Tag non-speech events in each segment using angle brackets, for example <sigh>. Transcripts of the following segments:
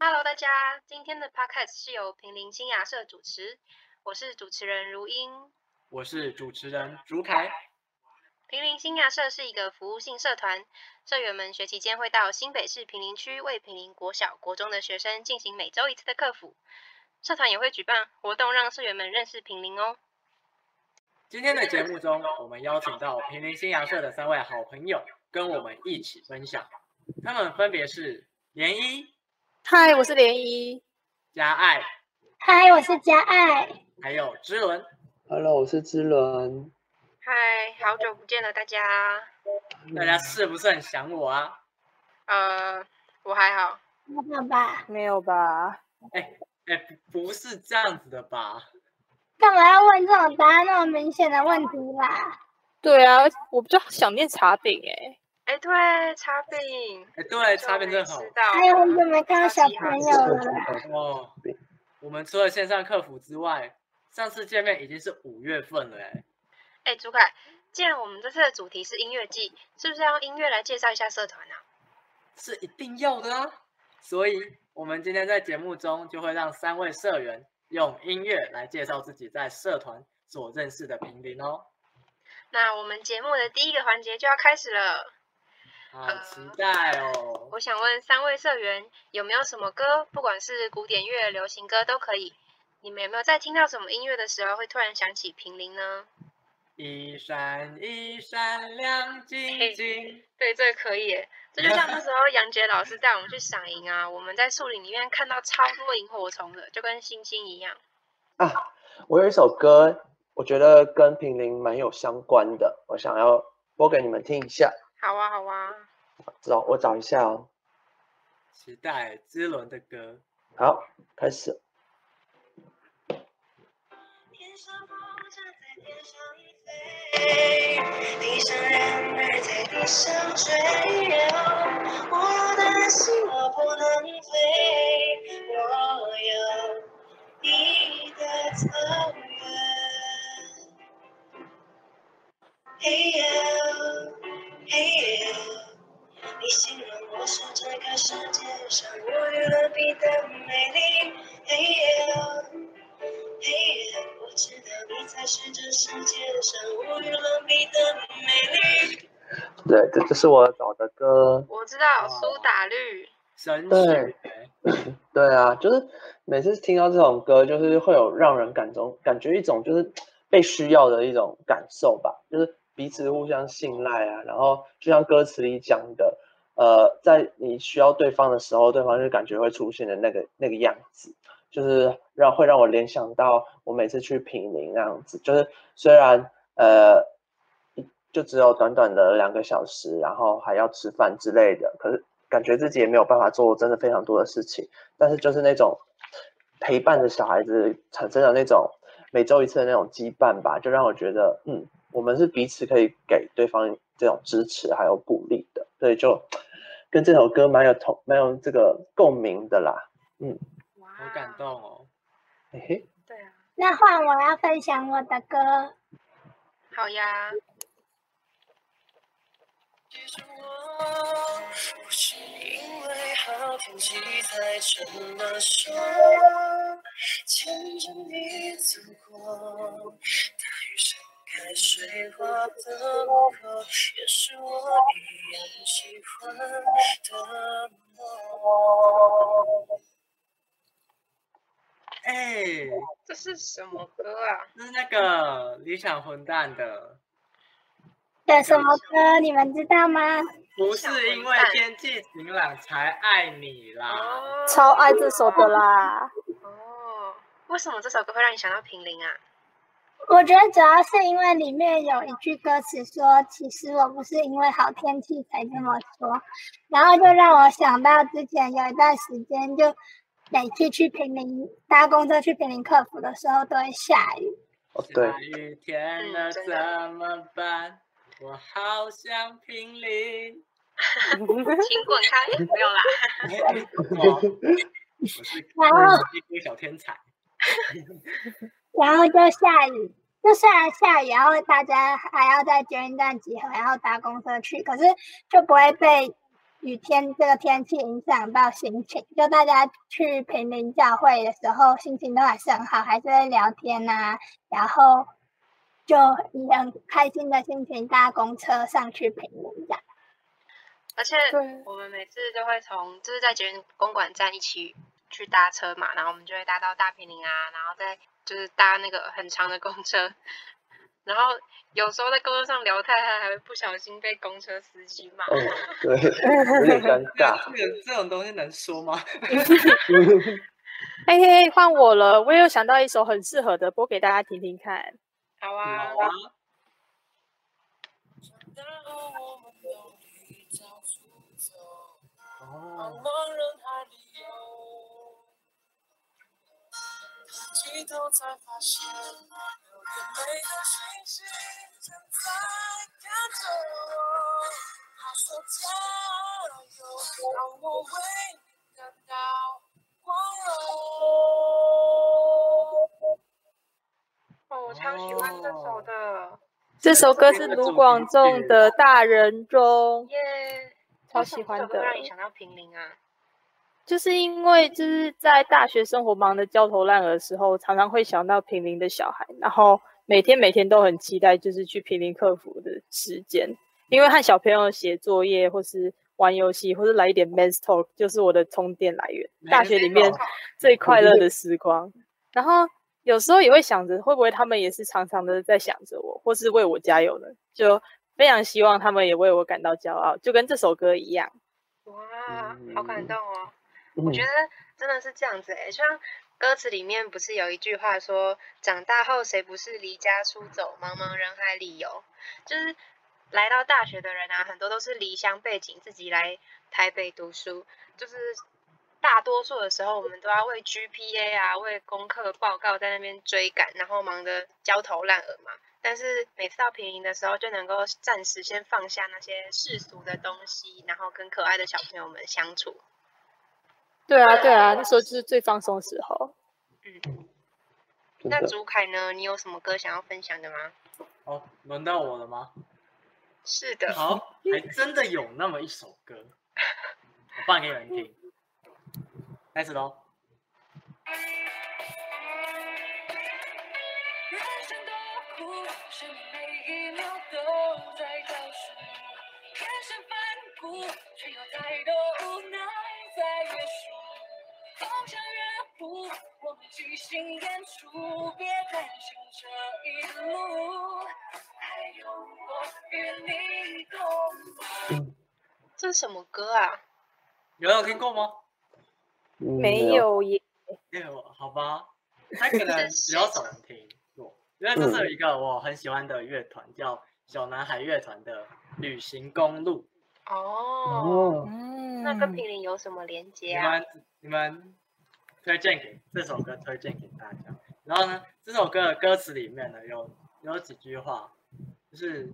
Hello，大家，今天的 Podcast 是由平林新雅社主持，我是主持人如英，我是主持人竹凯。平林新雅社是一个服务性社团，社员们学期间会到新北市平林区为平林国小、国中的学生进行每周一次的客服，社团也会举办活动让社员们认识平林哦。今天的节目中，我们邀请到平林新阳社的三位好朋友，跟我们一起分享。他们分别是涟漪，嗨，我是涟漪；嘉爱，嗨，我是嘉爱；还有之伦，Hello，我是之伦。嗨，好久不见了，大家。大家是不是很想我啊？呃，我还好。没有吧？没有吧？哎哎，不是这样子的吧？干嘛要问这种答案那么明显的问题啦？对啊，我比较想念茶饼哎。哎，对，茶饼。哎，对，茶饼真好。还有很久没看到小朋友了。哦，我们除了线上客服之外，上次见面已经是五月份了哎。哎，朱凯，既然我们这次的主题是音乐季，是不是要用音乐来介绍一下社团呢？是一定要的啊！所以，我们今天在节目中就会让三位社员用音乐来介绍自己在社团所认识的平林哦。那我们节目的第一个环节就要开始了，好期待哦！我想问三位社员，有没有什么歌，不管是古典乐、流行歌都可以，你们有没有在听到什么音乐的时候，会突然想起平林呢？一闪一闪亮晶晶，对，这个可以，<laughs> 这就像那时候杨杰老师带我们去赏萤啊，我们在树林里面看到超多萤火虫的，就跟星星一样。啊，我有一首歌，我觉得跟平林蛮有相关的，我想要播给你们听一下。好啊，好啊。找我找一下哦。时代之轮的歌。好，开始。地上人儿在地上追，我的心我不能飞，我有你的草原。嘿呦对，这就是我找的歌。我知道苏打绿。对，<laughs> 对啊，就是每次听到这种歌，就是会有让人感中感觉一种就是被需要的一种感受吧，就是彼此互相信赖啊。然后就像歌词里讲的，呃，在你需要对方的时候，对方就感觉会出现的那个那个样子。就是让会让我联想到我每次去平宁那样子，就是虽然呃就只有短短的两个小时，然后还要吃饭之类的，可是感觉自己也没有办法做真的非常多的事情，但是就是那种陪伴着小孩子产生的那种每周一次的那种羁绊吧，就让我觉得嗯，我们是彼此可以给对方这种支持还有鼓励的，所以就跟这首歌蛮有同蛮有这个共鸣的啦，嗯。好感动哦！嘿嘿，对啊。那换我要分享我的歌。好呀。不是因为好天气才这么说，牵着你走过，大雨盛开水花的路口，也是我一样喜欢的梦。哎，这是什么歌啊？是那个理想混蛋的。的什么歌？你们知道吗？不是因为天气晴朗才爱你啦，超爱这首的啦。哦，为什么这首歌会让你想到平林啊？我觉得主要是因为里面有一句歌词说：“其实我不是因为好天气才这么说。”然后就让我想到之前有一段时间就。每次去平林搭公车去平林客服的时候都会下雨。哦，对。下雨天了怎么办？我好想平林。<laughs> 请滚开！不用啦。然后一个小天才。<laughs> 然后就下雨，就虽然下雨，然后大家还要在捷运站集合，然后搭公车去，可是就不会被雨天这个天气影响到心情。就大家去平林教会的时候，心情都还是很好，还是会聊天呐、然后就以很开心的心情搭公车上去平林这样。而且我们每次都会从就是在捷运公馆站一起去搭车嘛，然后我们就会搭到大平林啊，然后再就是搭那个很长的公车，然后有时候在公车上聊太嗨，还会不小心被公车司机骂。嗯，对，<laughs> 有点尴 <laughs> 尬。这个这种东西能说吗？<laughs> 嘿嘿，换我了，我也有想到一首很适合的，播给大家听听看。好啊，好啊，哦，低头才发现，有眼泪的星星正在看着我。他说加油，让我为你感到光荣。哦，我超喜欢这首的，这首歌是卢广仲的《大人中》，耶、超喜欢的。让你想到平林啊？就是因为就是在大学生活忙得焦头烂额的时候，常常会想到平林的小孩，然后每天每天都很期待就是去平林客服的时间，因为和小朋友写作业或是玩游戏，或是来一点 men's talk，就是我的充电来源。大学里面最快乐的时光。然后有时候也会想着，会不会他们也是常常的在想着我，或是为我加油呢？就非常希望他们也为我感到骄傲，就跟这首歌一样。哇，好感动哦！我我觉得真的是这样子诶，就像歌词里面不是有一句话说“长大后谁不是离家出走，茫茫人海里游”，就是来到大学的人啊，很多都是离乡背景，自己来台北读书，就是大多数的时候，我们都要为 GPA 啊、为功课报告在那边追赶，然后忙得焦头烂额嘛。但是每次到平营的时候，就能够暂时先放下那些世俗的东西，然后跟可爱的小朋友们相处。对啊，对啊，那时候就是最放松的时候。那真的朱凯呢？你有什么歌想要分享的吗？哦，轮到我了吗？是的，好，还真的有那么一首歌，<laughs> 我放给你们听。开始喽。人生多苦，生命每一秒都在倒数，人生反骨，却有太多无奈在约束。方向越糊，我们即兴演出，别担心这一路，还有我与你共舞。这是什么歌啊？有人有听过吗？嗯没有耶，没有，好吧，<laughs> 他可能比较少人听过，因为这是有一个我很喜欢的乐团，叫小男孩乐团的《旅行公路》。哦，哦，嗯那跟平林有什么连接你啊？们你们推荐给这首歌，推荐给大家。然后呢，这首歌的歌词里面呢，有有几句话，就是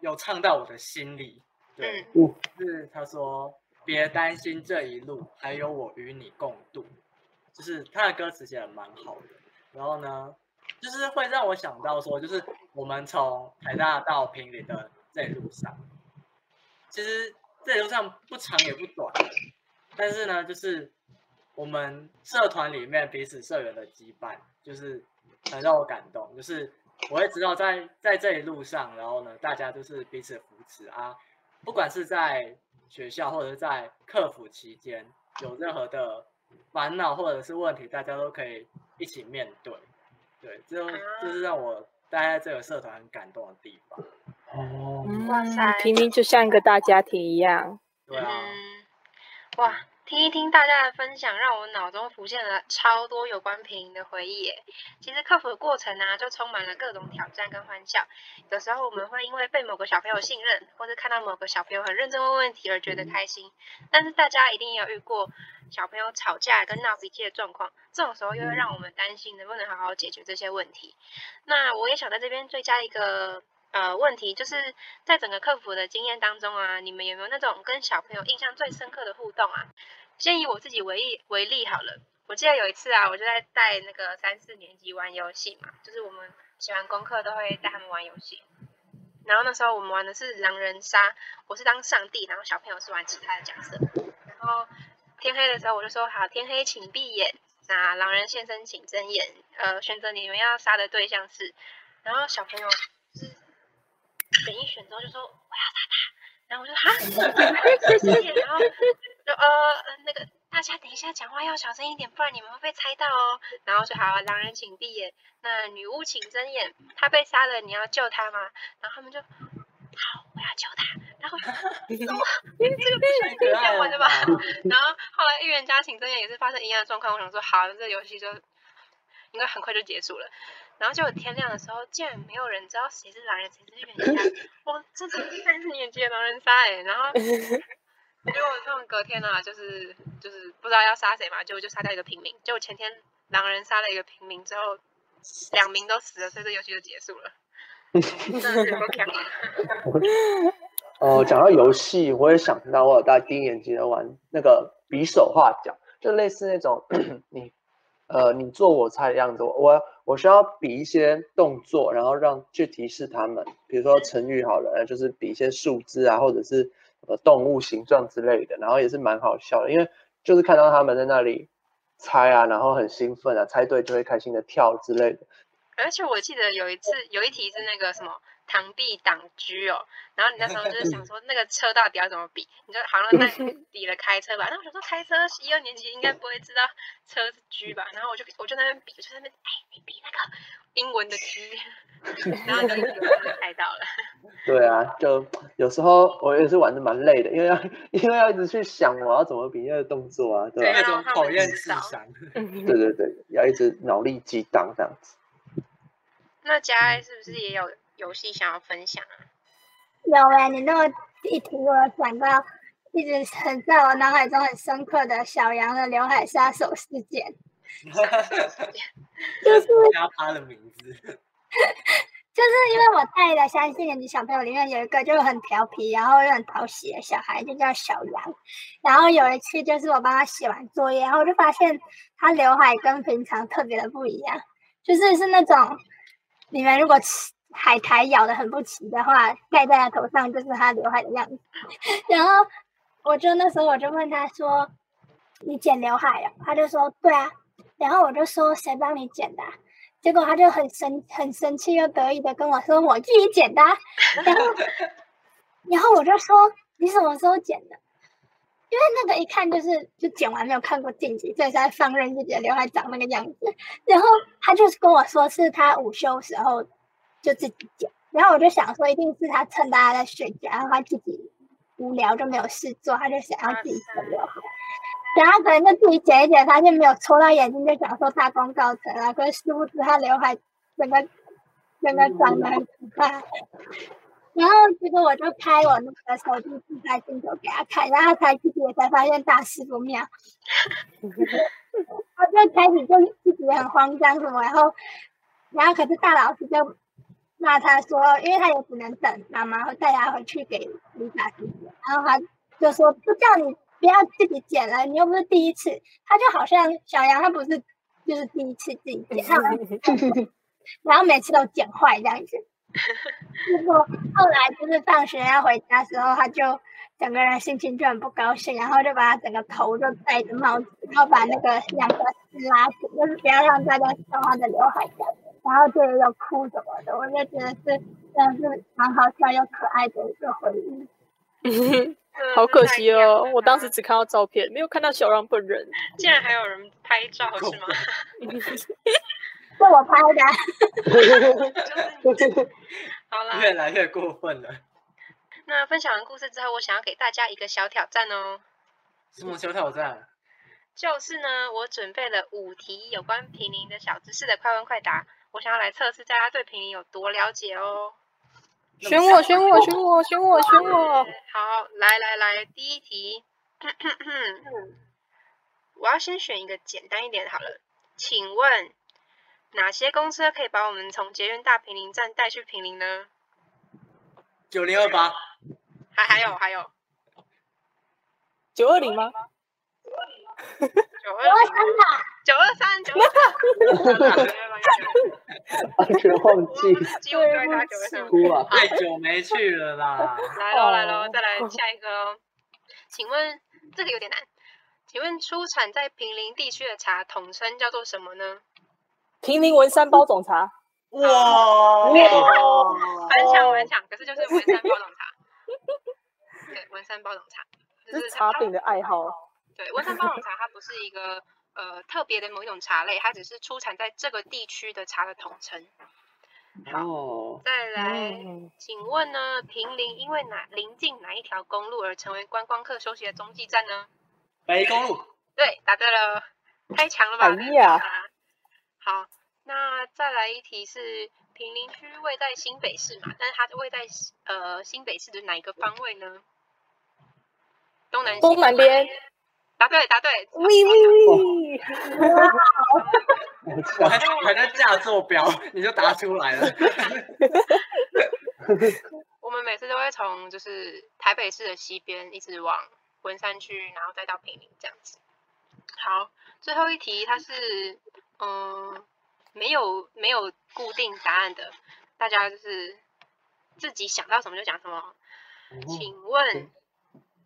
有唱到我的心里。对，嗯就是他说：“别担心这一路，还有我与你共度。”就是他的歌词写的蛮好的。然后呢，就是会让我想到说，就是我们从台大到平林的这一路上，其实这一路上不长也不短，但是呢，就是我们社团里面彼此社员的羁绊，就是很让我感动。就是我会知道在在这一路上，然后呢，大家就是彼此扶持啊，不管是在学校或者是在客服期间，有任何的烦恼或者是问题，大家都可以一起面对。对，这就这是让我待在这个社团很感动的地方。哦，哇塞平民就像一个大家庭一样。对啊，嗯，哇，听一听大家的分享，让我脑中浮现了超多有关平的回忆耶。其实克服的过程啊，就充满了各种挑战跟欢笑。有时候我们会因为被某个小朋友信任，或是看到某个小朋友很认真问问题而觉得开心。但是大家一定也有遇过小朋友吵架跟闹脾气的状况，这种时候又会让我们担心能不能好好解决这些问题。那我也想在这边追加一个呃问题，就是在整个客服的经验当中啊，你们有没有那种跟小朋友印象最深刻的互动啊？先以我自己为例为例好了。我记得有一次啊，我就在带那个三四年级玩游戏嘛，就是我们写完功课都会带他们玩游戏。然后那时候我们玩的是狼人杀，我是当上帝，然后小朋友是玩其他的角色。然后天黑的时候我就说好，天黑请闭眼，那狼人现身请睁眼，呃，选择你们要杀的对象是，然后小朋友是选一选之后就说我要杀他，然后我就哈，然 <laughs> 后就呃呃那个大家等一下讲话要小声一点，不然你们会被猜到哦。然后说好，狼人请闭眼，那女巫请睁眼，他被杀了，你要救他吗？然后他们就好，我要救他。然后因为？<laughs> 这个不是这样 <laughs> 玩的吧？然后后来预言家请睁眼也是发生一样的状况，我想说好，这个游戏就应该很快就结束了。然后结果天亮的时候，竟然没有人知道谁是狼人，谁是预言家。<laughs> 我，这是第三年级的狼人杀哎！然后结果他们隔天呢、就是就是不知道要杀谁嘛，结果就杀掉一个平民。结果前天狼人杀了一个平民之后，两名都死了，所以这游戏就结束了。<laughs> 哦，讲到游戏，我也想到我有大低年级的玩那个比手画脚，就类似那种 <clears throat> 你呃你做我猜的样子，我我需要比一些动作，然后让去提示他们，比如说成语好了，就是比一些数字啊，或者是呃动物形状之类的，然后也是蛮好笑的，因为就是看到他们在那里猜啊，然后很兴奋啊，猜对就会开心的跳之类的。而且我记得有一次有一题是那个什么螳臂挡车哦，然后你那时候就是想说那个车到底要怎么比，你就好像在 <laughs> 比了开车吧。然后我想说开车一二年级应该不会知道车是 G 吧，然后我就我就在那边比，我就在那边哎你比那个英文的 G，然后就猜到了。<laughs> 对啊，就有时候我也是玩的蛮累的，因为要 <laughs> 因为要一直去想我要怎么比那个动作啊，对吧、那对种考验智商。对对对，要一直脑力激荡这样子。那佳爱是不是也有游戏想要分享啊？有哎、你那么一提，我有想到一直很在我脑海中很深刻的小杨 <laughs> 的刘海杀手事件，就是加他的名字，<laughs> 就是因为我带的三四年级小朋友里面有一个就很调皮，然后又很讨喜的小孩，就叫小杨。然后有一次就是我帮他写完作业，然后我就发现他刘海跟平常特别的不一样，就是是那种你们如果吃海苔咬的很不齐的话，盖在他头上就是他刘海的样子。然后我就那时候我就问他说：“你剪刘海了？”他就说：“对啊。”然后我就说：“谁帮你剪的、结果他就很生很生气又得意的跟我说：“我自己剪的。” <laughs> 然后然后我就说：“你什么时候剪的？”因为那个一看就是就剪完没有看过镜子，所以才放任自己的刘海长那个样子。然后他就是跟我说是他午休时候就自己剪，然后我就想说一定是他趁大家在睡觉，然后他自己无聊就没有事做，他就想要自己剪刘。然后可能就自己剪一剪，发现没有戳到眼睛，就想说大功告成了。可是殊不知他刘海整个整个长得很奇怪。然后结果我就拍我那个手机自拍镜头给他看，然后他才自己也才发现大事不妙。<laughs> 他就开始就自己很慌张什么，然后然后可是大老师就骂他说，因为他也只能等妈妈带他回去给理发师剪，然后他就说不叫你不要自己剪了，你又不是第一次。他就好像小杨他不是就是第一次自己剪，<laughs> <laughs> 然后每次都剪坏这样子。<laughs> 结果后来就是放学要回家的时候，他就整个人心情就很不高兴，然后就把他整个头就戴着帽子，然后把那个两个丝拉紧，就是不要让大家知道他的刘海这样。然后就有哭什么的，我就觉得是真的是蛮好笑又可爱的一个回忆。好可惜哦，我当时只看到照片，没有看到小杨本人。竟然还有人拍照是吗？<laughs> 是我拍的 <laughs> <laughs> 好啦，越来越过分了。那分享完故事之后，我想要给大家一个小挑战哦。什么小挑战？就是呢，我准备了五题有关平林的小知识的快问快答，我想要来测试大家对平林有多了解哦。选我，选我，选我，选我，选我！好，来来来，第一题，我要先选一个简单一点好了。请问哪些公车可以把我们从捷运大平林站带去平林呢？九零二八，还还有还有九二零吗？九二零、九二三、九二三，九二三，完全忘记几乎都在打九位上。<laughs> 哭啊！太久没去了啦。来喽来喽，再来下一个哦。请问这个有点难，请问出产在平林地区的茶统称叫做什么呢？平林文山包种茶，哇蛮强蛮强，可是就是文山包种茶。对，文山包种茶，这是茶饼的爱好。对，文山包种茶它不是一个呃特别的某一种茶类，它只是出产在这个地区的茶的统称。哦，再来，嗯，请问呢，平林因为哪临近哪一条公路而成为观光客休息的中继站呢？北公路，对，答对了，太强了吧！哎呀这个答好，那再来一题是平林区位在新北市嘛，但是它位在呃新北市的哪一个方位呢？东南西东南边。答对，答对。喂喂喂！我还我还在架坐标，你就答出来了。我们每次都会从就是台北市的西边一直往文山区，然后再到平林这样子。好，最后一题它是嗯没有没有固定答案的，大家就是自己想到什么就讲什么。请问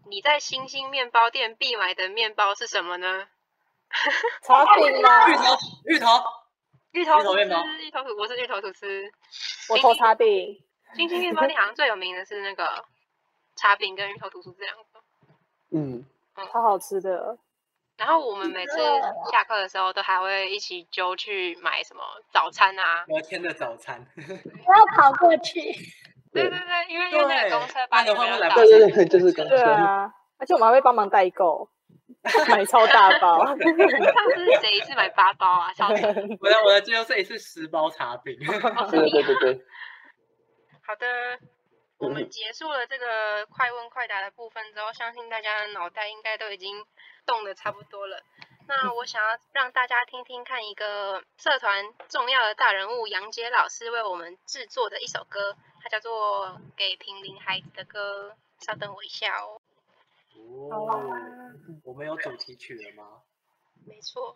你在星星面包店必买的面包是什么呢？茶饼啦芋，头，芋头，芋头吐司芋头面包，芋头吐，我是芋头吐司。我投茶饼。星星面包店好像最有名的是那个茶饼跟芋头吐司这两个。嗯，超好吃的，然后我们每次下课的时候都还会一起揪去买什么早餐啊。隔天的早餐。<laughs> <laughs> 我要跑过去。对对对，因为因为那个公车八不然的话点没有到会来不及对对对，就是刚对说，啊，而且我们还会帮忙代购，<laughs> 买超大包。上次是谁一次买八包啊？笑死！<laughs> 我的我的最后这一次十包茶饼。对对对对，好的，我们结束了这个快问快答的部分之后，相信大家的脑袋应该都已经动的差不多了。那我想要让大家听听看一个社团重要的大人物杨杰老师为我们制作的一首歌，它叫做《给平林孩子的歌》。稍等我一下哦。哦，我们有主题曲了吗？没错，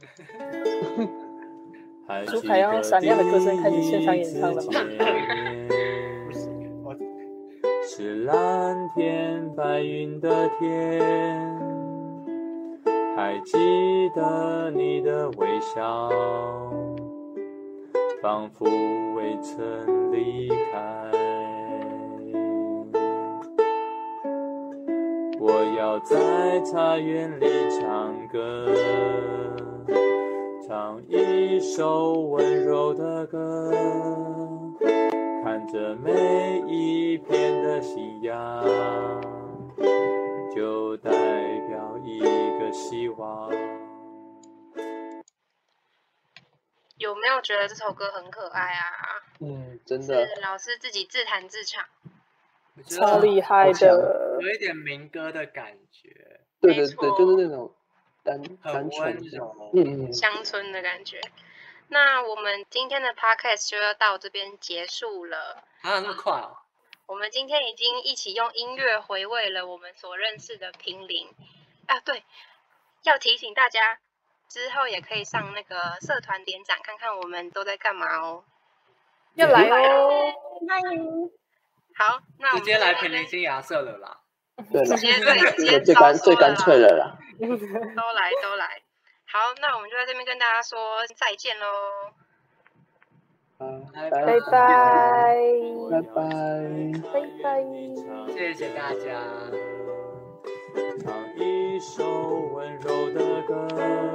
<laughs> 朱凯要用闪亮的歌声开始现场演唱了吗不行，我是蓝天白云的天，还记得你的微笑，仿佛未曾离开。我要在茶园里唱歌，唱一首温柔的歌。看着每一片的夕阳，就代表一个希望。有没有觉得这首歌很可爱啊？嗯，真的，是老师自己自弹自唱。我觉超厉害的，有一点民歌的感觉，对对对，就是那种单单很纯的，温柔。嗯嗯，乡村的感觉。那我们今天的 podcast 就要到这边结束了。啊，那么快哦！我们今天已经一起用音乐回味了我们所认识的平林啊，对，要提醒大家，之后也可以上那个社团点展，看看我们都在干嘛哦。又来哦，欢迎。好，那我直接来平林新牙社了啦。对，直接最干最干脆的啦。都来都来，好，那我们就在这边跟大家说再见喽。拜拜拜拜拜拜，谢谢大家。唱一首温柔的歌。